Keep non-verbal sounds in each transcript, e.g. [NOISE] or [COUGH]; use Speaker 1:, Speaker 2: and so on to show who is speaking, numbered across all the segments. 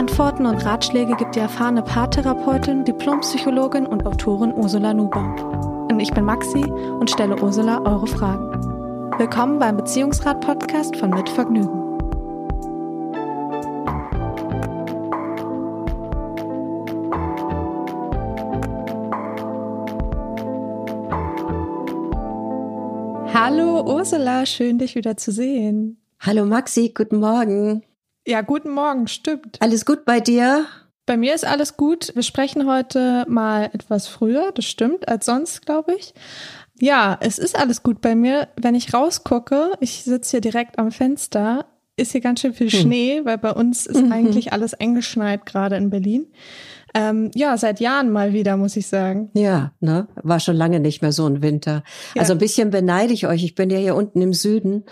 Speaker 1: Antworten und Ratschläge gibt die erfahrene Paartherapeutin, Diplompsychologin und Autorin Ursula Nuber. Und ich bin Maxi und stelle Ursula eure Fragen. Willkommen beim Beziehungsrat-Podcast von Mit Vergnügen. Hallo Ursula, schön dich wieder zu sehen.
Speaker 2: Hallo Maxi, guten Morgen.
Speaker 1: Ja, guten Morgen, stimmt.
Speaker 2: Alles gut bei dir?
Speaker 1: Bei mir ist alles gut. Wir sprechen heute mal etwas früher, das stimmt, als sonst, glaube ich. Ja, es ist alles gut bei mir. Wenn ich rausgucke, ich sitze hier direkt am Fenster, ist hier ganz schön viel hm. Schnee, weil bei uns ist mhm. eigentlich alles eingeschneit gerade in Berlin. Ähm, ja, seit Jahren mal wieder, muss ich sagen.
Speaker 2: Ja, ne? War schon lange nicht mehr so ein Winter. Ja. Also ein bisschen beneide ich euch. Ich bin ja hier unten im Süden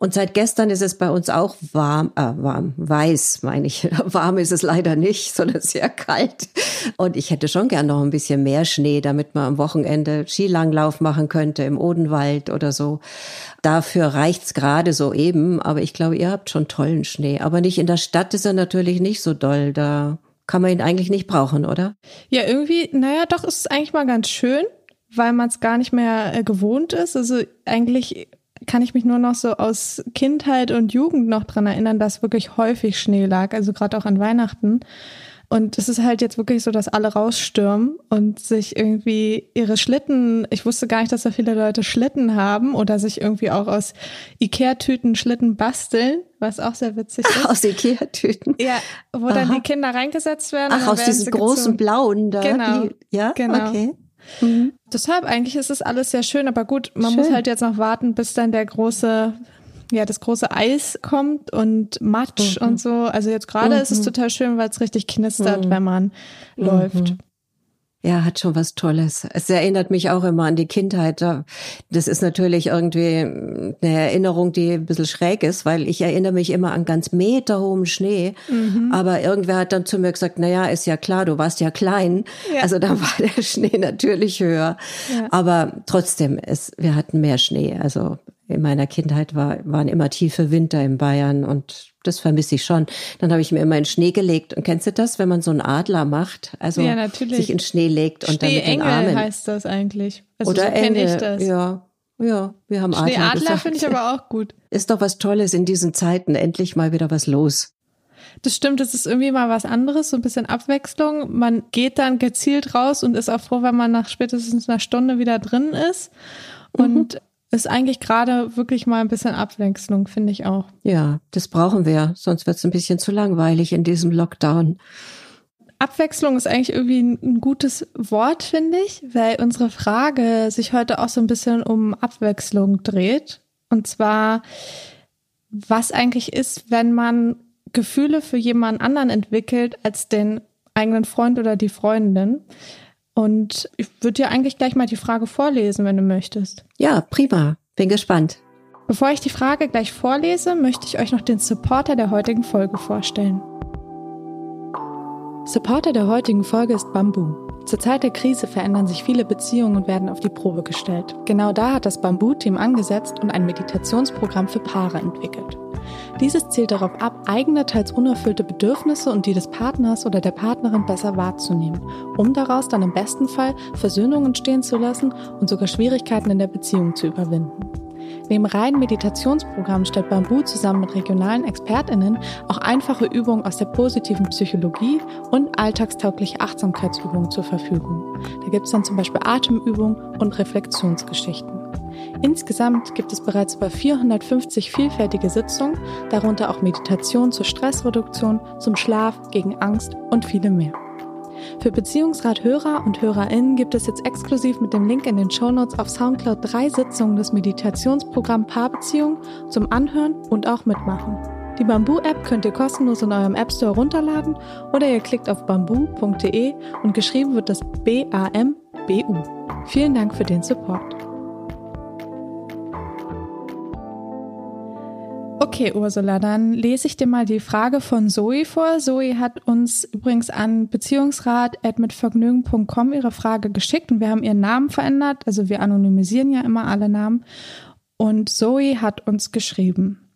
Speaker 2: und seit gestern ist es bei uns auch warm, äh, warm, weiß, meine ich. [LAUGHS] warm ist es leider nicht, sondern sehr kalt. Und ich hätte schon gern noch ein bisschen mehr Schnee, damit man am Wochenende Skilanglauf machen könnte im Odenwald oder so. Dafür reicht's gerade so eben, aber ich glaube, ihr habt schon tollen Schnee. Aber nicht in der Stadt ist er natürlich nicht so doll. Da kann man ihn eigentlich nicht brauchen, oder?
Speaker 1: Ja, irgendwie, naja, doch ist es eigentlich mal ganz schön, weil man es gar nicht mehr äh, gewohnt ist. Also eigentlich kann ich mich nur noch so aus Kindheit und Jugend noch dran erinnern, dass wirklich häufig Schnee lag, also gerade auch an Weihnachten. Und es ist halt jetzt wirklich so, dass alle rausstürmen und sich irgendwie ihre Schlitten, ich wusste gar nicht, dass da viele Leute Schlitten haben oder sich irgendwie auch aus Ikea-Tüten Schlitten basteln, was auch sehr witzig ist.
Speaker 2: Aus Ikea-Tüten?
Speaker 1: Ja, wo Aha. dann die Kinder reingesetzt werden.
Speaker 2: Ach, aus diesen großen blauen da?
Speaker 1: Genau.
Speaker 2: Die, ja,
Speaker 1: genau. okay. Mhm. Deshalb eigentlich ist es alles sehr schön, aber gut, man schön. muss halt jetzt noch warten, bis dann der große ja, das große Eis kommt und Matsch mhm. und so. Also jetzt gerade mhm. ist es mhm. total schön, weil es richtig knistert, mhm. wenn man läuft.
Speaker 2: Mhm. Ja, hat schon was Tolles. Es erinnert mich auch immer an die Kindheit. Das ist natürlich irgendwie eine Erinnerung, die ein bisschen schräg ist, weil ich erinnere mich immer an ganz meterhohen Schnee. Mhm. Aber irgendwer hat dann zu mir gesagt, na ja, ist ja klar, du warst ja klein. Ja. Also da war der Schnee natürlich höher. Ja. Aber trotzdem, es, wir hatten mehr Schnee. Also in meiner Kindheit war, waren immer tiefe Winter in Bayern und das vermisse ich schon. Dann habe ich mir immer in Schnee gelegt. Und kennst du das, wenn man so einen Adler macht? Also ja, sich in Schnee legt und dann mit den Armen.
Speaker 1: heißt das eigentlich.
Speaker 2: Also Oder so Engel, ich das. Ja, ja, wir haben Adler
Speaker 1: Adler finde ich aber auch gut. [LAUGHS]
Speaker 2: Ist doch was Tolles in diesen Zeiten. Endlich mal wieder was los.
Speaker 1: Das stimmt, es ist irgendwie mal was anderes, so ein bisschen Abwechslung. Man geht dann gezielt raus und ist auch froh, wenn man nach spätestens einer Stunde wieder drin ist. Und mhm ist eigentlich gerade wirklich mal ein bisschen Abwechslung, finde ich auch.
Speaker 2: Ja, das brauchen wir, sonst wird es ein bisschen zu langweilig in diesem Lockdown.
Speaker 1: Abwechslung ist eigentlich irgendwie ein, gutes Wort, finde ich, weil unsere Frage sich heute auch so ein bisschen um Abwechslung dreht. Und zwar, was eigentlich ist, wenn man Gefühle für jemanden anderen entwickelt als den eigenen Freund oder die Freundin. Und ich würde dir eigentlich gleich mal die Frage vorlesen, wenn du möchtest.
Speaker 2: Ja, prima. Bin gespannt.
Speaker 1: Bevor ich die Frage gleich vorlese, möchte ich euch noch den Supporter der heutigen Folge vorstellen. Supporter der heutigen Folge ist Bamboo. Zur Zeit der Krise verändern sich viele Beziehungen und werden auf die Probe gestellt. Genau da hat das Bamboo-Team angesetzt und ein Meditationsprogramm für Paare entwickelt. Dieses zielt darauf ab, eigene, teils unerfüllte Bedürfnisse und die des Partners oder der Partnerin besser wahrzunehmen, um daraus dann im besten Fall Versöhnung entstehen zu lassen und sogar Schwierigkeiten in der Beziehung zu überwinden. Neben reinen Meditationsprogrammen stellt Bamboo zusammen mit regionalen ExpertInnen auch einfache Übungen aus der positiven Psychologie und alltagstaugliche Achtsamkeitsübungen zur Verfügung. Da gibt es dann zum Beispiel Atemübungen und Reflexionsgeschichten. Insgesamt gibt es bereits über 450 vielfältige Sitzungen, darunter auch Meditation zur Stressreduktion, zum Schlaf, gegen Angst und viele mehr. Für Beziehungsrat-Hörer und HörerInnen gibt es jetzt exklusiv mit dem Link in den Shownotes auf Soundcloud drei Sitzungen des Meditationsprogramms Paarbeziehung zum Anhören und auch Mitmachen. Die Bamboo-App könnt ihr kostenlos in eurem App Store runterladen oder ihr klickt auf bamboo.de und geschrieben wird das B-A-M-B-U. Vielen Dank für den Support. Okay, Ursula, dann lese ich dir mal die Frage von Zoe vor. Zoe hat uns übrigens an beziehungsrat.mitvergnügen.com ihre Frage geschickt und wir haben ihren Namen verändert. Also wir anonymisieren ja immer alle Namen. Und Zoe hat uns geschrieben.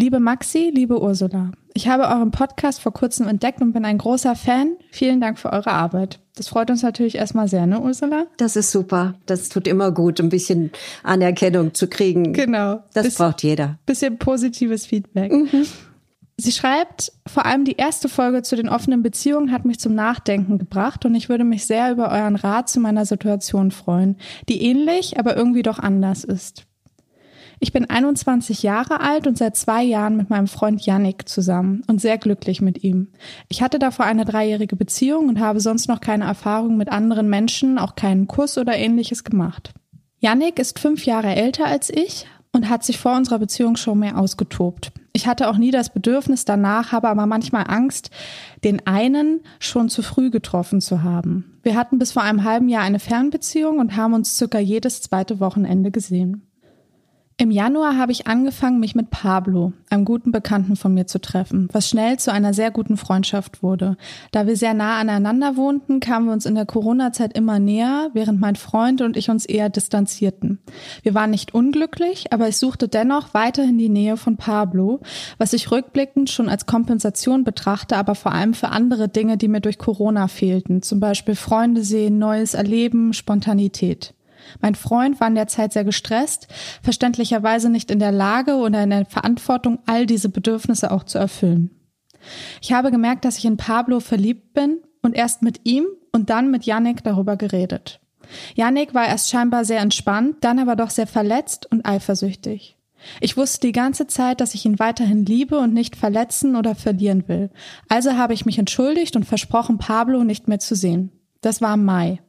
Speaker 1: Liebe Maxi, liebe Ursula, ich habe euren Podcast vor kurzem entdeckt und bin ein großer Fan. Vielen Dank für eure Arbeit. Das freut uns natürlich erstmal sehr, ne, Ursula?
Speaker 2: Das ist super. Das tut immer gut, ein bisschen Anerkennung zu kriegen.
Speaker 1: Genau.
Speaker 2: Das Biss, braucht jeder.
Speaker 1: Bisschen positives Feedback. Mhm. Sie schreibt, vor allem die erste Folge zu den offenen Beziehungen hat mich zum Nachdenken gebracht und ich würde mich sehr über euren Rat zu meiner Situation freuen, die ähnlich, aber irgendwie doch anders ist. Ich bin 21 Jahre alt und seit zwei Jahren mit meinem Freund Yannick zusammen und sehr glücklich mit ihm. Ich hatte davor eine dreijährige Beziehung und habe sonst noch keine Erfahrung mit anderen Menschen, auch keinen Kuss oder ähnliches gemacht. Yannick ist fünf Jahre älter als ich und hat sich vor unserer Beziehung schon mehr ausgetobt. Ich hatte auch nie das Bedürfnis danach, habe aber manchmal Angst, den einen schon zu früh getroffen zu haben. Wir hatten bis vor einem halben Jahr eine Fernbeziehung und haben uns circa jedes zweite Wochenende gesehen. Im Januar habe ich angefangen, mich mit Pablo, einem guten Bekannten von mir, zu treffen, was schnell zu einer sehr guten Freundschaft wurde. Da wir sehr nah aneinander wohnten, kamen wir uns in der Corona-Zeit immer näher, während mein Freund und ich uns eher distanzierten. Wir waren nicht unglücklich, aber ich suchte dennoch weiterhin die Nähe von Pablo, was ich rückblickend schon als Kompensation betrachte, aber vor allem für andere Dinge, die mir durch Corona fehlten, zum Beispiel Freunde sehen, Neues erleben, Spontanität. Mein Freund war in der Zeit sehr gestresst, verständlicherweise nicht in der Lage oder in der Verantwortung, all diese Bedürfnisse auch zu erfüllen. Ich habe gemerkt, dass ich in Pablo verliebt bin und erst mit ihm und dann mit Yannick darüber geredet. Yannick war erst scheinbar sehr entspannt, dann aber doch sehr verletzt und eifersüchtig. Ich wusste die ganze Zeit, dass ich ihn weiterhin liebe und nicht verletzen oder verlieren will. Also habe ich mich entschuldigt und versprochen, Pablo nicht mehr zu sehen. Das war im Mai.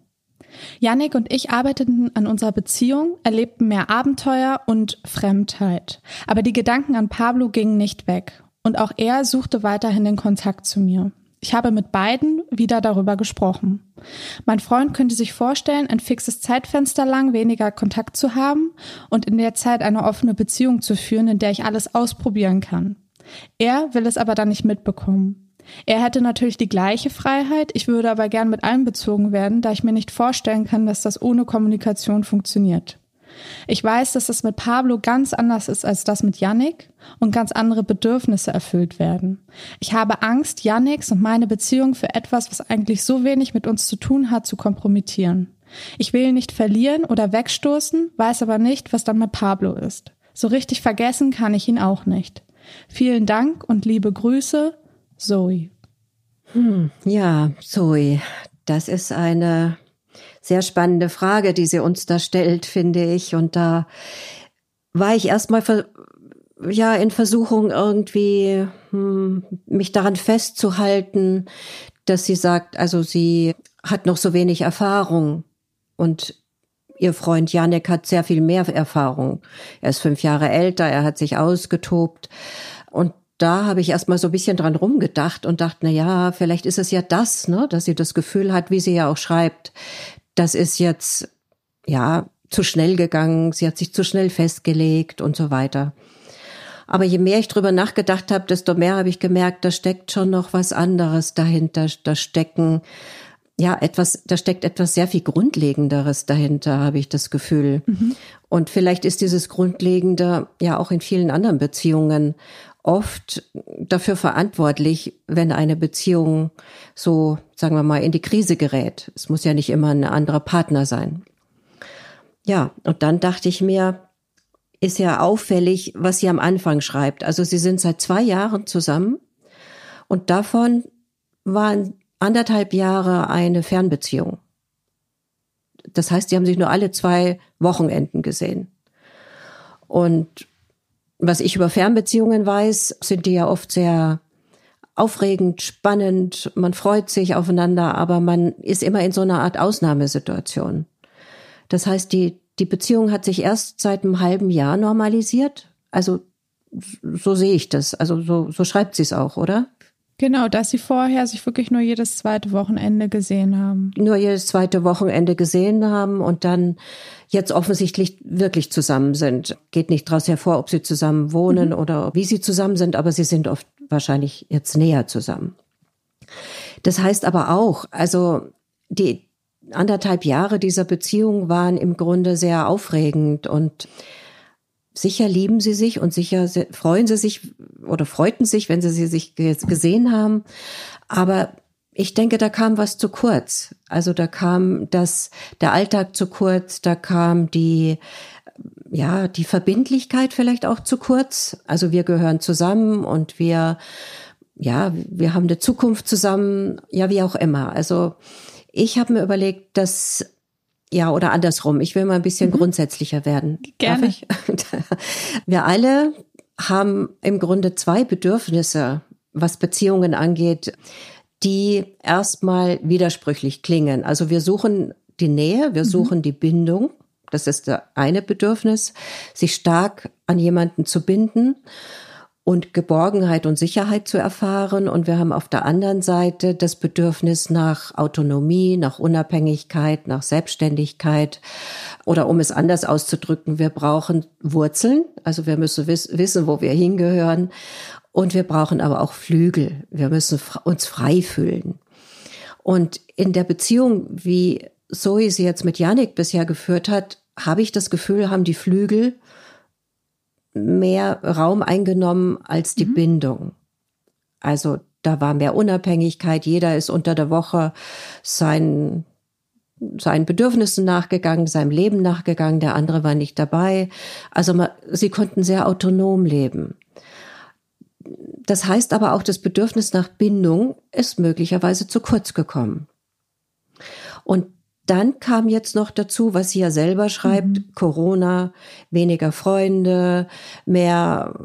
Speaker 1: Yannick und ich arbeiteten an unserer Beziehung, erlebten mehr Abenteuer und Fremdheit. Aber die Gedanken an Pablo gingen nicht weg. Und auch er suchte weiterhin den Kontakt zu mir. Ich habe mit beiden wieder darüber gesprochen. Mein Freund könnte sich vorstellen, ein fixes Zeitfenster lang weniger Kontakt zu haben und in der Zeit eine offene Beziehung zu führen, in der ich alles ausprobieren kann. Er will es aber dann nicht mitbekommen. Er hätte natürlich die gleiche Freiheit, ich würde aber gern mit einbezogen werden, da ich mir nicht vorstellen kann, dass das ohne Kommunikation funktioniert. Ich weiß, dass das mit Pablo ganz anders ist als das mit Yannick und ganz andere Bedürfnisse erfüllt werden. Ich habe Angst, Yannicks und meine Beziehung für etwas, was eigentlich so wenig mit uns zu tun hat, zu kompromittieren. Ich will ihn nicht verlieren oder wegstoßen, weiß aber nicht, was dann mit Pablo ist. So richtig vergessen kann ich ihn auch nicht. Vielen Dank und liebe Grüße, Zoe.
Speaker 2: Hm, ja, Zoe, das ist eine sehr spannende Frage, die sie uns da stellt, finde ich. Und da war ich erstmal ja in Versuchung irgendwie hm, mich daran festzuhalten, dass sie sagt, also sie hat noch so wenig Erfahrung und ihr Freund Janek hat sehr viel mehr Erfahrung. Er ist fünf Jahre älter, er hat sich ausgetobt und da habe ich erstmal so ein bisschen dran rumgedacht und dachte, na ja, vielleicht ist es ja das, ne, dass sie das Gefühl hat, wie sie ja auch schreibt, das ist jetzt, ja, zu schnell gegangen, sie hat sich zu schnell festgelegt und so weiter. Aber je mehr ich drüber nachgedacht habe, desto mehr habe ich gemerkt, da steckt schon noch was anderes dahinter. Da stecken, ja, etwas, da steckt etwas sehr viel Grundlegenderes dahinter, habe ich das Gefühl. Mhm. Und vielleicht ist dieses Grundlegende ja auch in vielen anderen Beziehungen oft dafür verantwortlich, wenn eine Beziehung so, sagen wir mal, in die Krise gerät. Es muss ja nicht immer ein anderer Partner sein. Ja, und dann dachte ich mir, ist ja auffällig, was sie am Anfang schreibt. Also sie sind seit zwei Jahren zusammen und davon waren anderthalb Jahre eine Fernbeziehung. Das heißt, sie haben sich nur alle zwei Wochenenden gesehen. Und was ich über Fernbeziehungen weiß, sind die ja oft sehr aufregend, spannend, man freut sich aufeinander, aber man ist immer in so einer Art Ausnahmesituation. Das heißt, die, die Beziehung hat sich erst seit einem halben Jahr normalisiert. Also so sehe ich das. Also so, so schreibt sie es auch, oder?
Speaker 1: Genau, dass sie vorher sich wirklich nur jedes zweite Wochenende gesehen haben.
Speaker 2: Nur jedes zweite Wochenende gesehen haben und dann jetzt offensichtlich wirklich zusammen sind. Geht nicht daraus hervor, ob sie zusammen wohnen mhm. oder wie sie zusammen sind, aber sie sind oft wahrscheinlich jetzt näher zusammen. Das heißt aber auch, also die anderthalb Jahre dieser Beziehung waren im Grunde sehr aufregend und sicher lieben sie sich und sicher freuen sie sich oder freuten sich, wenn sie sie sich gesehen haben. Aber ich denke, da kam was zu kurz. Also da kam das, der Alltag zu kurz, da kam die, ja, die Verbindlichkeit vielleicht auch zu kurz. Also wir gehören zusammen und wir, ja, wir haben eine Zukunft zusammen, ja, wie auch immer. Also ich habe mir überlegt, dass ja, oder andersrum. Ich will mal ein bisschen mhm. grundsätzlicher werden.
Speaker 1: Gerne. [LAUGHS]
Speaker 2: Wir alle haben im Grunde zwei Bedürfnisse, was Beziehungen angeht, die erstmal widersprüchlich klingen. Also wir suchen die Nähe, wir mhm. suchen die Bindung. Das ist das eine Bedürfnis, sich stark an jemanden zu binden und Geborgenheit und Sicherheit zu erfahren. Und wir haben auf der anderen Seite das Bedürfnis nach Autonomie, nach Unabhängigkeit, nach Selbstständigkeit. Oder um es anders auszudrücken, wir brauchen Wurzeln. Also wir müssen wiss wissen, wo wir hingehören. Und wir brauchen aber auch Flügel. Wir müssen uns frei fühlen. Und in der Beziehung, wie Zoe sie jetzt mit Yannick bisher geführt hat, habe ich das Gefühl, haben die Flügel mehr Raum eingenommen als die mhm. Bindung. Also da war mehr Unabhängigkeit. Jeder ist unter der Woche seinen, seinen Bedürfnissen nachgegangen, seinem Leben nachgegangen. Der andere war nicht dabei. Also man, sie konnten sehr autonom leben. Das heißt aber auch, das Bedürfnis nach Bindung ist möglicherweise zu kurz gekommen. Und dann kam jetzt noch dazu, was sie ja selber schreibt, mhm. Corona, weniger Freunde, mehr,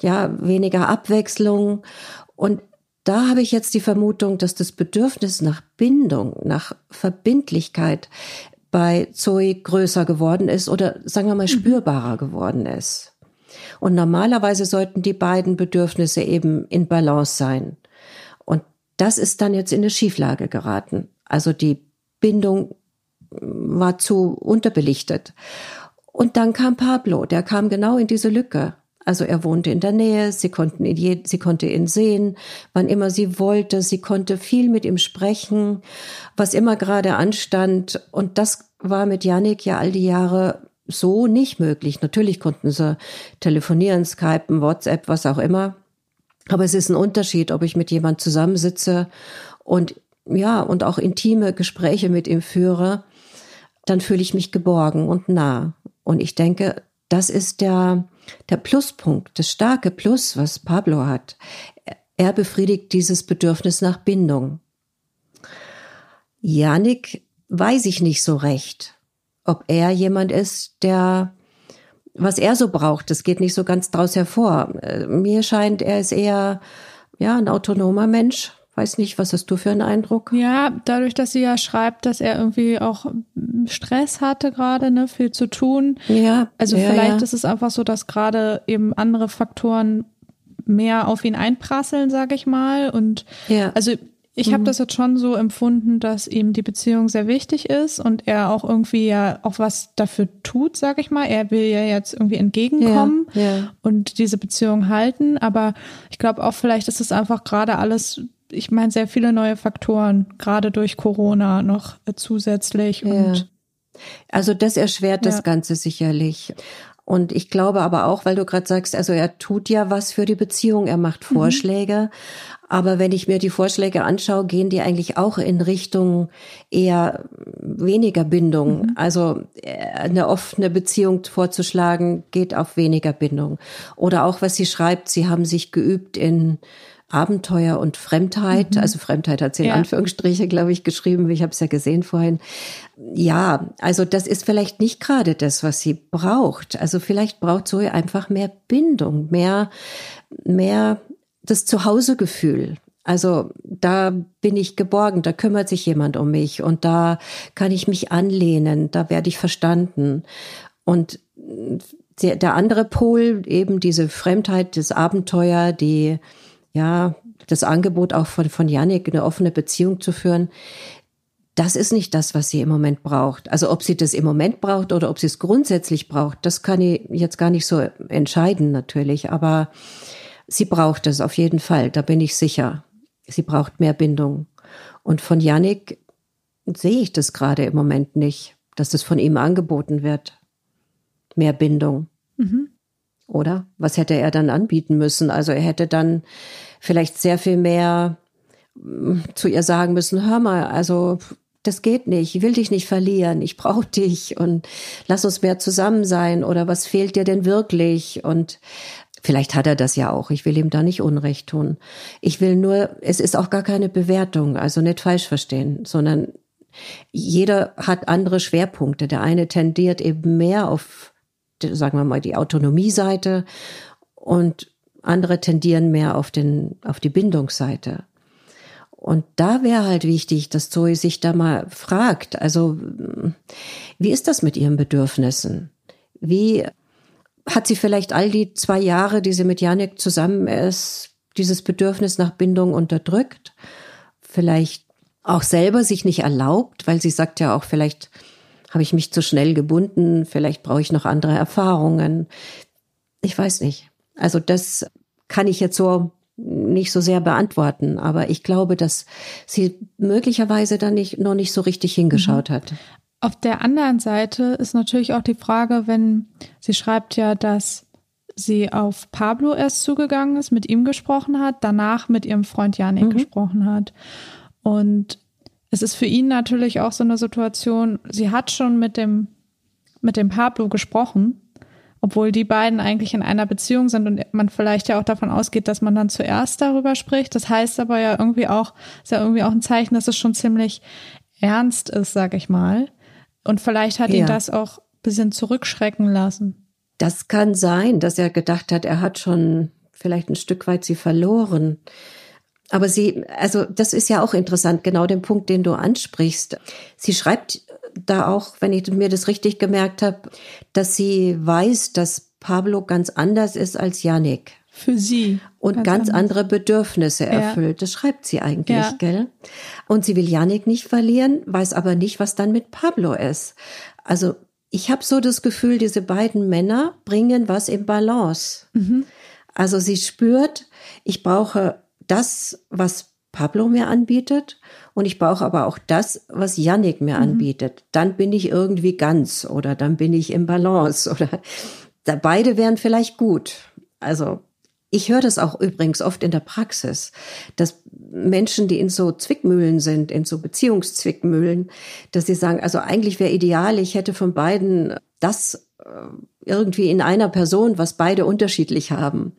Speaker 2: ja, weniger Abwechslung. Und da habe ich jetzt die Vermutung, dass das Bedürfnis nach Bindung, nach Verbindlichkeit bei Zoe größer geworden ist oder sagen wir mal mhm. spürbarer geworden ist. Und normalerweise sollten die beiden Bedürfnisse eben in Balance sein. Und das ist dann jetzt in eine Schieflage geraten. Also die Bindung war zu unterbelichtet. Und dann kam Pablo, der kam genau in diese Lücke. Also er wohnte in der Nähe, sie konnten ihn je, sie konnte ihn sehen, wann immer sie wollte, sie konnte viel mit ihm sprechen, was immer gerade anstand. Und das war mit Yannick ja all die Jahre so nicht möglich. Natürlich konnten sie telefonieren, skypen, WhatsApp, was auch immer. Aber es ist ein Unterschied, ob ich mit jemand zusammensitze und ja, und auch intime Gespräche mit ihm führe dann fühle ich mich geborgen und nah. Und ich denke, das ist der, der Pluspunkt, das starke Plus, was Pablo hat. Er befriedigt dieses Bedürfnis nach Bindung. Janik weiß ich nicht so recht, ob er jemand ist, der was er so braucht, das geht nicht so ganz draus hervor. Mir scheint, er ist eher ja ein autonomer Mensch, Weiß nicht, was hast du für einen Eindruck?
Speaker 1: Ja, dadurch, dass sie ja schreibt, dass er irgendwie auch Stress hatte gerade, ne, viel zu tun.
Speaker 2: Ja.
Speaker 1: Also
Speaker 2: ja,
Speaker 1: vielleicht
Speaker 2: ja.
Speaker 1: ist es einfach so, dass gerade eben andere Faktoren mehr auf ihn einprasseln, sage ich mal. Und
Speaker 2: ja.
Speaker 1: also ich mhm. habe das jetzt schon so empfunden, dass ihm die Beziehung sehr wichtig ist und er auch irgendwie ja auch was dafür tut, sag ich mal. Er will ja jetzt irgendwie entgegenkommen
Speaker 2: ja, ja.
Speaker 1: und diese Beziehung halten. Aber ich glaube auch vielleicht ist es einfach gerade alles ich meine, sehr viele neue Faktoren, gerade durch Corona noch äh, zusätzlich. Und
Speaker 2: ja. Also das erschwert ja. das Ganze sicherlich. Und ich glaube aber auch, weil du gerade sagst, also er tut ja was für die Beziehung, er macht mhm. Vorschläge. Mhm. Aber wenn ich mir die Vorschläge anschaue, gehen die eigentlich auch in Richtung eher weniger Bindung. Mhm. Also äh, eine offene Beziehung vorzuschlagen, geht auf weniger Bindung. Oder auch, was sie schreibt, sie haben sich geübt in Abenteuer und Fremdheit. Mhm. Also Fremdheit hat sie in ja. Anführungsstriche, glaube ich, geschrieben. Ich habe es ja gesehen vorhin. Ja, also das ist vielleicht nicht gerade das, was sie braucht. Also vielleicht braucht Zoe einfach mehr Bindung, mehr, mehr das Zuhausegefühl. Also da bin ich geborgen, da kümmert sich jemand um mich und da kann ich mich anlehnen, da werde ich verstanden. Und der, der andere Pol, eben diese Fremdheit, das Abenteuer, die, ja, das Angebot auch von, von Yannick, eine offene Beziehung zu führen, das ist nicht das, was sie im Moment braucht. Also ob sie das im Moment braucht oder ob sie es grundsätzlich braucht, das kann ich jetzt gar nicht so entscheiden natürlich. Aber sie braucht es auf jeden Fall, da bin ich sicher. Sie braucht mehr Bindung. Und von Yannick sehe ich das gerade im Moment nicht, dass das von ihm angeboten wird. Mehr Bindung. Mhm. Oder? Was hätte er dann anbieten müssen? Also er hätte dann vielleicht sehr viel mehr mm, zu ihr sagen müssen, hör mal, also das geht nicht, ich will dich nicht verlieren, ich brauche dich und lass uns mehr zusammen sein oder was fehlt dir denn wirklich? Und vielleicht hat er das ja auch, ich will ihm da nicht Unrecht tun. Ich will nur, es ist auch gar keine Bewertung, also nicht falsch verstehen, sondern jeder hat andere Schwerpunkte. Der eine tendiert eben mehr auf, sagen wir mal, die Autonomie-Seite und andere tendieren mehr auf den, auf die Bindungsseite. Und da wäre halt wichtig, dass Zoe sich da mal fragt, also wie ist das mit ihren Bedürfnissen? Wie hat sie vielleicht all die zwei Jahre, die sie mit Janik zusammen ist, dieses Bedürfnis nach Bindung unterdrückt? Vielleicht auch selber sich nicht erlaubt, weil sie sagt ja auch, vielleicht habe ich mich zu schnell gebunden, vielleicht brauche ich noch andere Erfahrungen. Ich weiß nicht. Also das kann ich jetzt so nicht so sehr beantworten, aber ich glaube, dass sie möglicherweise dann nicht, noch nicht so richtig hingeschaut mhm. hat.
Speaker 1: Auf der anderen Seite ist natürlich auch die Frage, wenn sie schreibt ja, dass sie auf Pablo erst zugegangen ist, mit ihm gesprochen hat, danach mit ihrem Freund Janik mhm. gesprochen hat. Und es ist für ihn natürlich auch so eine Situation, sie hat schon mit dem, mit dem Pablo gesprochen, obwohl die beiden eigentlich in einer Beziehung sind und man vielleicht ja auch davon ausgeht, dass man dann zuerst darüber spricht. Das heißt aber ja irgendwie auch, ist ja irgendwie auch ein Zeichen, dass es schon ziemlich ernst ist, sag ich mal. Und vielleicht hat ja. ihn das auch ein bisschen zurückschrecken lassen.
Speaker 2: Das kann sein, dass er gedacht hat, er hat schon vielleicht ein Stück weit sie verloren. Aber sie, also das ist ja auch interessant, genau den Punkt, den du ansprichst. Sie schreibt da auch, wenn ich mir das richtig gemerkt habe, dass sie weiß, dass Pablo ganz anders ist als Yannick.
Speaker 1: Für sie.
Speaker 2: Und ganz, ganz andere Bedürfnisse erfüllt. Ja. Das schreibt sie eigentlich, ja. gell? Und sie will Yannick nicht verlieren, weiß aber nicht, was dann mit Pablo ist. Also ich habe so das Gefühl, diese beiden Männer bringen was im Balance. Mhm. Also sie spürt, ich brauche das, was Pablo mir anbietet und ich brauche aber auch das, was Yannick mir mhm. anbietet. Dann bin ich irgendwie ganz oder dann bin ich im Balance oder [LAUGHS] da beide wären vielleicht gut. Also ich höre das auch übrigens oft in der Praxis, dass Menschen, die in so Zwickmühlen sind, in so Beziehungszwickmühlen, dass sie sagen, also eigentlich wäre ideal, ich hätte von beiden das äh, irgendwie in einer Person, was beide unterschiedlich haben.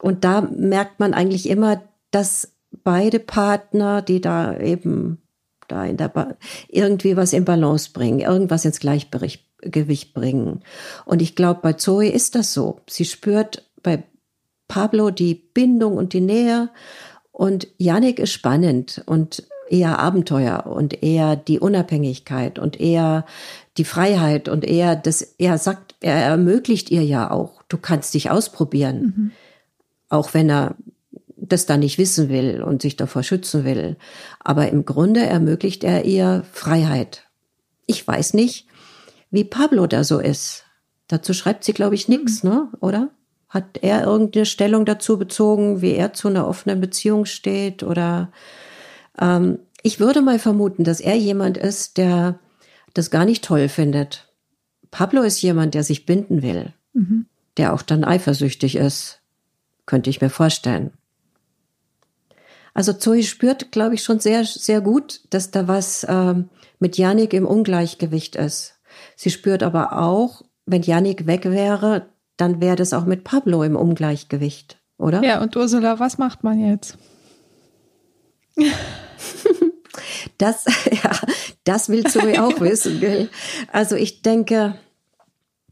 Speaker 2: Und da merkt man eigentlich immer, dass beide Partner, die da eben da in der ba irgendwie was in Balance bringen, irgendwas ins Gleichgewicht bringen. Und ich glaube, bei Zoe ist das so. Sie spürt bei Pablo die Bindung und die Nähe und Yannick ist spannend und eher Abenteuer und eher die Unabhängigkeit und eher die Freiheit und eher das, er sagt, er ermöglicht ihr ja auch, du kannst dich ausprobieren. Mhm auch wenn er das dann nicht wissen will und sich davor schützen will. Aber im Grunde ermöglicht er ihr Freiheit. Ich weiß nicht, wie Pablo da so ist. Dazu schreibt sie, glaube ich, nichts, mhm. ne? Oder? Hat er irgendeine Stellung dazu bezogen, wie er zu einer offenen Beziehung steht? Oder ähm, ich würde mal vermuten, dass er jemand ist, der das gar nicht toll findet. Pablo ist jemand, der sich binden will, mhm. der auch dann eifersüchtig ist könnte ich mir vorstellen. Also Zoe spürt, glaube ich, schon sehr, sehr gut, dass da was äh, mit Janik im Ungleichgewicht ist. Sie spürt aber auch, wenn Janik weg wäre, dann wäre das auch mit Pablo im Ungleichgewicht, oder?
Speaker 1: Ja, und Ursula, was macht man jetzt? [LAUGHS]
Speaker 2: das, [LAUGHS] ja, das will Zoe auch wissen, gell? Also ich denke,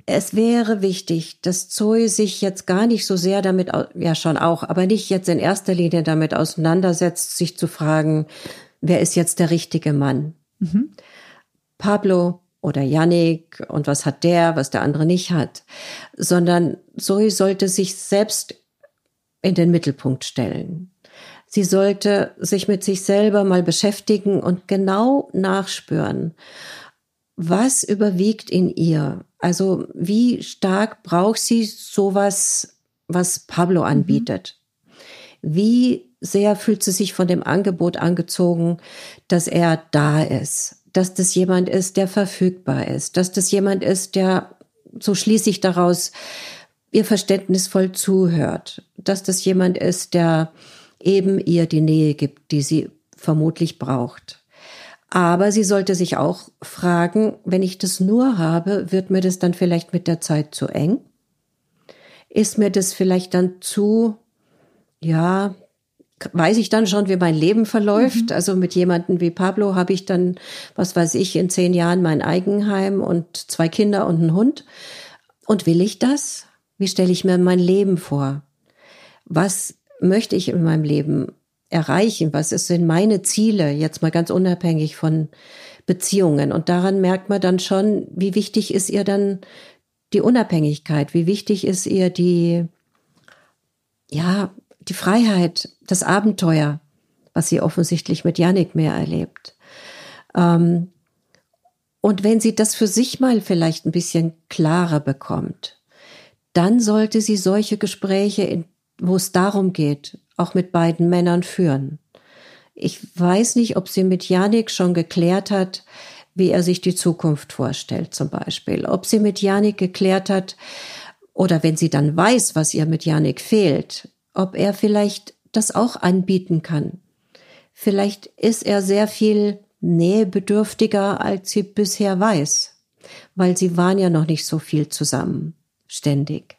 Speaker 2: es wäre wichtig, dass Zoe sich jetzt gar nicht so sehr damit, ja schon auch, aber nicht jetzt in erster Linie damit auseinandersetzt, sich zu fragen, wer ist jetzt der richtige Mann? Mhm. Pablo oder Yannick und was hat der, was der andere nicht hat, sondern Zoe sollte sich selbst in den Mittelpunkt stellen. Sie sollte sich mit sich selber mal beschäftigen und genau nachspüren, was überwiegt in ihr. Also wie stark braucht sie sowas, was Pablo mhm. anbietet? Mhm. Wie sehr fühlt sie sich von dem Angebot angezogen, dass er da ist, dass das jemand ist, der verfügbar ist, dass das jemand ist, der, so schließe ich daraus, ihr verständnisvoll zuhört, dass das jemand ist, der eben ihr die Nähe gibt, die sie vermutlich braucht. Aber sie sollte sich auch fragen, wenn ich das nur habe, wird mir das dann vielleicht mit der Zeit zu eng? Ist mir das vielleicht dann zu, ja, weiß ich dann schon, wie mein Leben verläuft. Mhm. Also mit jemanden wie Pablo habe ich dann, was weiß ich, in zehn Jahren mein Eigenheim und zwei Kinder und einen Hund. Und will ich das? Wie stelle ich mir mein Leben vor? Was möchte ich in meinem Leben erreichen? Was sind meine Ziele? Jetzt mal ganz unabhängig von Beziehungen. Und daran merkt man dann schon, wie wichtig ist ihr dann die Unabhängigkeit? Wie wichtig ist ihr die, ja, die Freiheit, das Abenteuer, was sie offensichtlich mit Yannick mehr erlebt. Ähm, und wenn sie das für sich mal vielleicht ein bisschen klarer bekommt, dann sollte sie solche Gespräche, wo es darum geht, auch mit beiden Männern führen. Ich weiß nicht, ob sie mit Yannick schon geklärt hat, wie er sich die Zukunft vorstellt, zum Beispiel. Ob sie mit Yannick geklärt hat, oder wenn sie dann weiß, was ihr mit Yannick fehlt, ob er vielleicht das auch anbieten kann. Vielleicht ist er sehr viel nähebedürftiger, als sie bisher weiß, weil sie waren ja noch nicht so viel zusammen, ständig.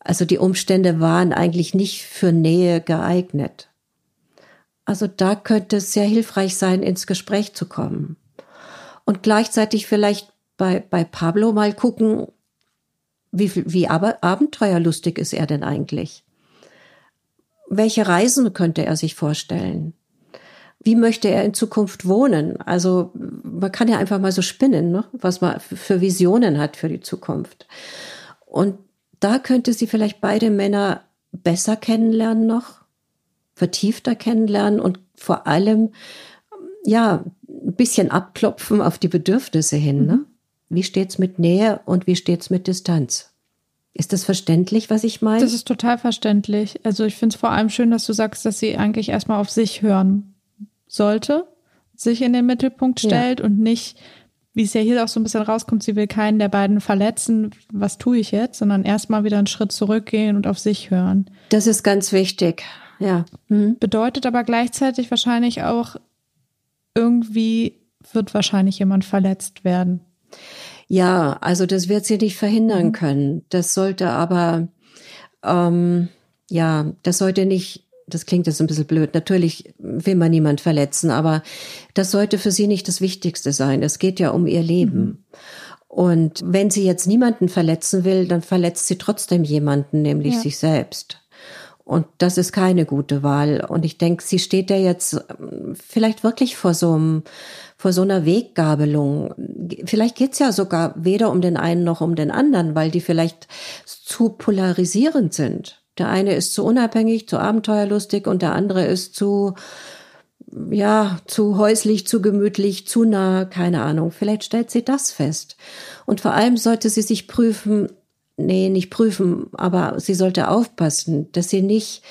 Speaker 2: Also die Umstände waren eigentlich nicht für Nähe geeignet. Also da könnte es sehr hilfreich sein, ins Gespräch zu kommen. Und gleichzeitig vielleicht bei, bei Pablo mal gucken, wie, wie aber abenteuerlustig ist er denn eigentlich? welche Reisen könnte er sich vorstellen? Wie möchte er in Zukunft wohnen? Also man kann ja einfach mal so spinnen, ne? was man für Visionen hat für die Zukunft. Und da könnte sie vielleicht beide Männer besser kennenlernen noch, vertiefter kennenlernen und vor allem ja ein bisschen abklopfen auf die Bedürfnisse hin. Ne? Mhm. Wie steht's mit Nähe und wie steht's mit Distanz? Ist das verständlich, was ich meine?
Speaker 1: Das ist total verständlich. Also ich finde es vor allem schön, dass du sagst, dass sie eigentlich erstmal auf sich hören sollte, sich in den Mittelpunkt stellt ja. und nicht, wie es ja hier auch so ein bisschen rauskommt, sie will keinen der beiden verletzen, was tue ich jetzt, sondern erstmal wieder einen Schritt zurückgehen und auf sich hören.
Speaker 2: Das ist ganz wichtig, ja.
Speaker 1: Mhm. Bedeutet aber gleichzeitig wahrscheinlich auch, irgendwie wird wahrscheinlich jemand verletzt werden.
Speaker 2: Ja, also das wird sie nicht verhindern mhm. können. Das sollte aber, ähm, ja, das sollte nicht, das klingt jetzt ein bisschen blöd. Natürlich will man niemand verletzen, aber das sollte für sie nicht das Wichtigste sein. Es geht ja um ihr Leben. Mhm. Und wenn sie jetzt niemanden verletzen will, dann verletzt sie trotzdem jemanden, nämlich ja. sich selbst. Und das ist keine gute Wahl. Und ich denke, sie steht ja jetzt ähm, vielleicht wirklich vor so einem vor so einer Weggabelung. Vielleicht geht's ja sogar weder um den einen noch um den anderen, weil die vielleicht zu polarisierend sind. Der eine ist zu unabhängig, zu abenteuerlustig und der andere ist zu, ja, zu häuslich, zu gemütlich, zu nah, keine Ahnung. Vielleicht stellt sie das fest. Und vor allem sollte sie sich prüfen, nee, nicht prüfen, aber sie sollte aufpassen, dass sie nicht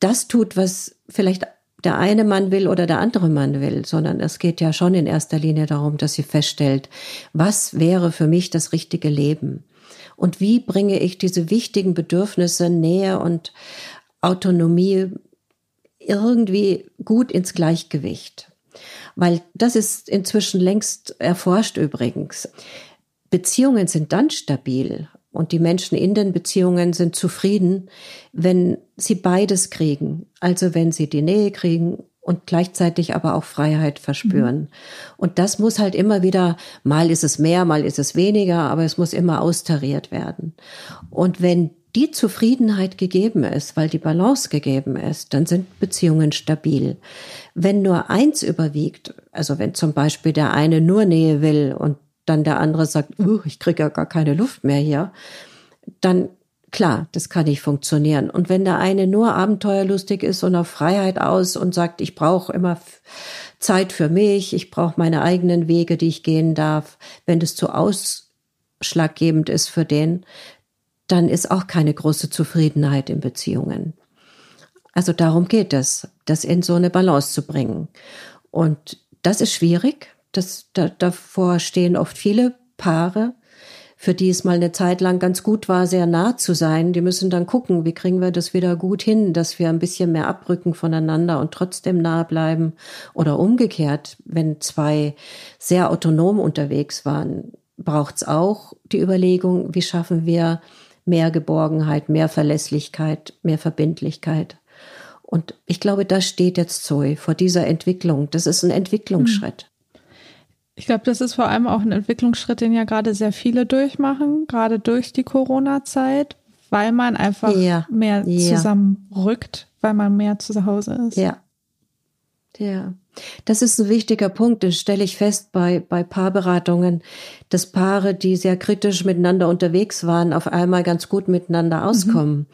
Speaker 2: das tut, was vielleicht der eine Mann will oder der andere Mann will, sondern es geht ja schon in erster Linie darum, dass sie feststellt, was wäre für mich das richtige Leben? Und wie bringe ich diese wichtigen Bedürfnisse, Nähe und Autonomie irgendwie gut ins Gleichgewicht? Weil das ist inzwischen längst erforscht übrigens. Beziehungen sind dann stabil und die Menschen in den Beziehungen sind zufrieden, wenn sie beides kriegen. Also wenn sie die Nähe kriegen und gleichzeitig aber auch Freiheit verspüren. Mhm. Und das muss halt immer wieder, mal ist es mehr, mal ist es weniger, aber es muss immer austariert werden. Und wenn die Zufriedenheit gegeben ist, weil die Balance gegeben ist, dann sind Beziehungen stabil. Wenn nur eins überwiegt, also wenn zum Beispiel der eine nur Nähe will und dann der andere sagt, ich kriege ja gar keine Luft mehr hier, dann klar, das kann nicht funktionieren. Und wenn der eine nur abenteuerlustig ist und auf Freiheit aus und sagt, ich brauche immer Zeit für mich, ich brauche meine eigenen Wege, die ich gehen darf, wenn das zu ausschlaggebend ist für den, dann ist auch keine große Zufriedenheit in Beziehungen. Also darum geht es, das in so eine Balance zu bringen. Und das ist schwierig. Das, da, davor stehen oft viele Paare, für die es mal eine Zeit lang ganz gut war, sehr nah zu sein. Die müssen dann gucken, wie kriegen wir das wieder gut hin, dass wir ein bisschen mehr abrücken voneinander und trotzdem nah bleiben. Oder umgekehrt, wenn zwei sehr autonom unterwegs waren, braucht es auch die Überlegung, wie schaffen wir mehr Geborgenheit, mehr Verlässlichkeit, mehr Verbindlichkeit. Und ich glaube, da steht jetzt Zoe vor dieser Entwicklung. Das ist ein Entwicklungsschritt.
Speaker 1: Ich glaube, das ist vor allem auch ein Entwicklungsschritt, den ja gerade sehr viele durchmachen, gerade durch die Corona-Zeit, weil man einfach ja. mehr ja. zusammenrückt, weil man mehr zu Hause ist.
Speaker 2: Ja. Ja. Das ist ein wichtiger Punkt, das stelle ich fest bei, bei Paarberatungen, dass Paare, die sehr kritisch miteinander unterwegs waren, auf einmal ganz gut miteinander auskommen. Mhm.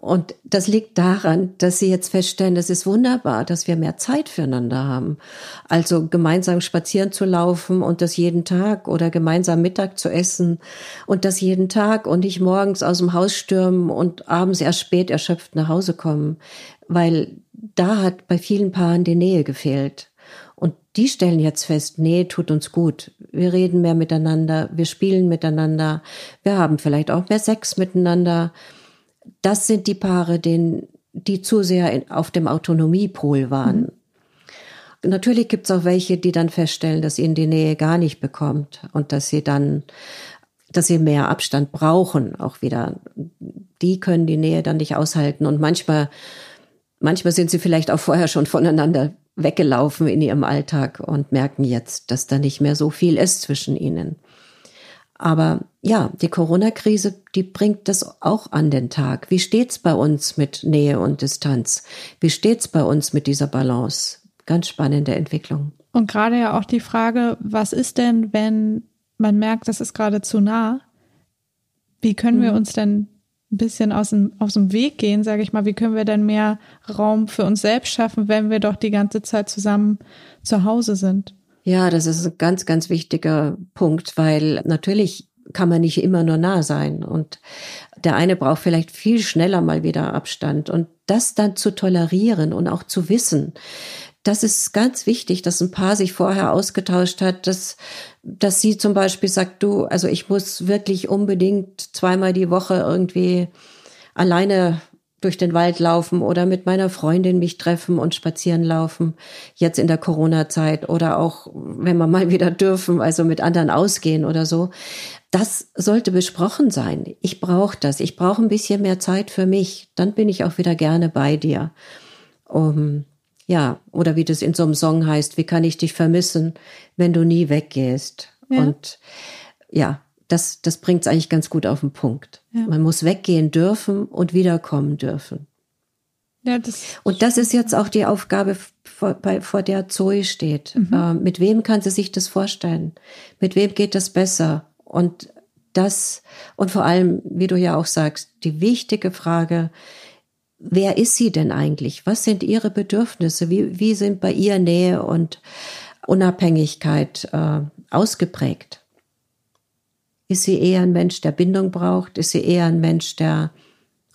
Speaker 2: Und das liegt daran, dass sie jetzt feststellen, es ist wunderbar, dass wir mehr Zeit füreinander haben. Also gemeinsam spazieren zu laufen und das jeden Tag oder gemeinsam Mittag zu essen und das jeden Tag und nicht morgens aus dem Haus stürmen und abends erst spät erschöpft nach Hause kommen. Weil da hat bei vielen Paaren die Nähe gefehlt. Und die stellen jetzt fest, nee, tut uns gut. Wir reden mehr miteinander, wir spielen miteinander, wir haben vielleicht auch mehr Sex miteinander das sind die Paare, denen, die zu sehr in, auf dem Autonomiepol waren. Mhm. Natürlich gibt es auch welche, die dann feststellen, dass ihnen die Nähe gar nicht bekommt und dass sie dann, dass sie mehr Abstand brauchen, auch wieder. Die können die Nähe dann nicht aushalten und manchmal, manchmal sind sie vielleicht auch vorher schon voneinander weggelaufen in ihrem Alltag und merken jetzt, dass da nicht mehr so viel ist zwischen ihnen. Aber ja, die Corona-Krise, die bringt das auch an den Tag. Wie steht's bei uns mit Nähe und Distanz? Wie steht's bei uns mit dieser Balance? Ganz spannende Entwicklung.
Speaker 1: Und gerade ja auch die Frage, was ist denn, wenn man merkt, das ist gerade zu nah? Wie können mhm. wir uns denn ein bisschen aus dem, aus dem Weg gehen, sage ich mal? Wie können wir denn mehr Raum für uns selbst schaffen, wenn wir doch die ganze Zeit zusammen zu Hause sind?
Speaker 2: Ja, das ist ein ganz, ganz wichtiger Punkt, weil natürlich kann man nicht immer nur nah sein und der eine braucht vielleicht viel schneller mal wieder Abstand und das dann zu tolerieren und auch zu wissen, das ist ganz wichtig, dass ein Paar sich vorher ausgetauscht hat, dass, dass sie zum Beispiel sagt, du, also ich muss wirklich unbedingt zweimal die Woche irgendwie alleine durch den Wald laufen oder mit meiner Freundin mich treffen und spazieren laufen, jetzt in der Corona-Zeit oder auch, wenn wir mal wieder dürfen, also mit anderen ausgehen oder so. Das sollte besprochen sein. Ich brauche das. Ich brauche ein bisschen mehr Zeit für mich. Dann bin ich auch wieder gerne bei dir. Um, ja, oder wie das in so einem Song heißt, wie kann ich dich vermissen, wenn du nie weggehst? Ja. Und ja, das, das bringt es eigentlich ganz gut auf den Punkt. Ja. Man muss weggehen dürfen und wiederkommen dürfen. Ja, das und das ist jetzt auch die Aufgabe, vor, bei, vor der Zoe steht. Mhm. Äh, mit wem kann sie sich das vorstellen? Mit wem geht das besser? Und das, und vor allem, wie du ja auch sagst, die wichtige Frage, wer ist sie denn eigentlich? Was sind ihre Bedürfnisse? Wie, wie sind bei ihr Nähe und Unabhängigkeit äh, ausgeprägt? Ist sie eher ein Mensch, der Bindung braucht? Ist sie eher ein Mensch, der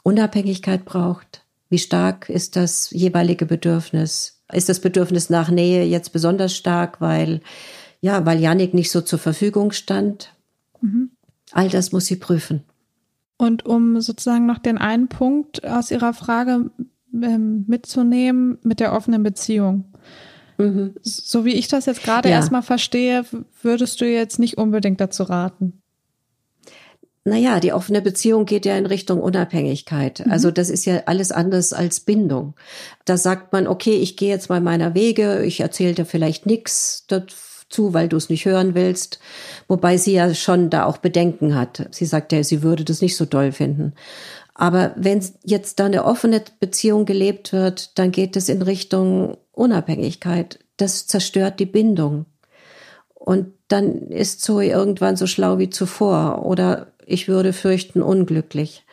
Speaker 2: Unabhängigkeit braucht? Wie stark ist das jeweilige Bedürfnis? Ist das Bedürfnis nach Nähe jetzt besonders stark, weil, ja, weil Janik nicht so zur Verfügung stand? Mhm. All das muss sie prüfen.
Speaker 1: Und um sozusagen noch den einen Punkt aus Ihrer Frage ähm, mitzunehmen mit der offenen Beziehung. Mhm. So wie ich das jetzt gerade ja. erstmal verstehe, würdest du jetzt nicht unbedingt dazu raten
Speaker 2: naja, die offene Beziehung geht ja in Richtung Unabhängigkeit. Mhm. Also das ist ja alles anders als Bindung. Da sagt man, okay, ich gehe jetzt mal meiner Wege, ich erzähle dir vielleicht nichts dazu, weil du es nicht hören willst. Wobei sie ja schon da auch Bedenken hat. Sie sagt ja, sie würde das nicht so doll finden. Aber wenn jetzt da eine offene Beziehung gelebt wird, dann geht es in Richtung Unabhängigkeit. Das zerstört die Bindung. Und dann ist Zoe irgendwann so schlau wie zuvor oder ich würde fürchten unglücklich.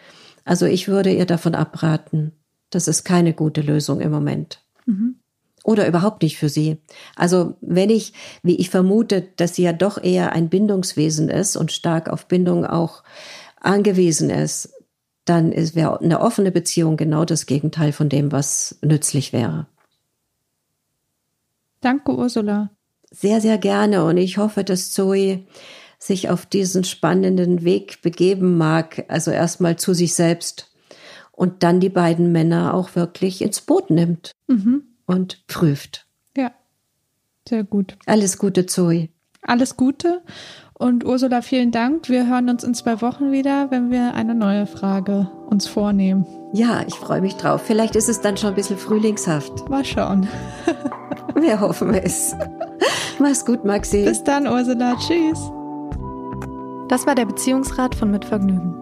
Speaker 2: Also ich würde ihr davon abraten. Das ist keine gute Lösung im Moment. Mhm. Oder überhaupt nicht für sie. Also wenn ich, wie ich vermute, dass sie ja doch eher ein Bindungswesen ist und stark auf Bindung auch angewiesen ist, dann wäre eine offene Beziehung genau das Gegenteil von dem, was nützlich wäre.
Speaker 1: Danke, Ursula.
Speaker 2: Sehr, sehr gerne. Und ich hoffe, dass Zoe sich auf diesen spannenden Weg begeben mag. Also erstmal zu sich selbst und dann die beiden Männer auch wirklich ins Boot nimmt mhm. Und prüft.
Speaker 1: Ja, sehr gut.
Speaker 2: Alles Gute, Zoe.
Speaker 1: Alles Gute. Und Ursula, vielen Dank. Wir hören uns in zwei Wochen wieder, wenn wir eine neue Frage uns vornehmen.
Speaker 2: Ja, ich freue mich drauf. Vielleicht ist es dann schon ein bisschen frühlingshaft.
Speaker 1: Mal schauen. [LAUGHS]
Speaker 2: wir hoffen es. Mach's gut, Maxi.
Speaker 1: Bis dann, Ursula. Tschüss. Das war der Beziehungsrat von Mitvergnügen.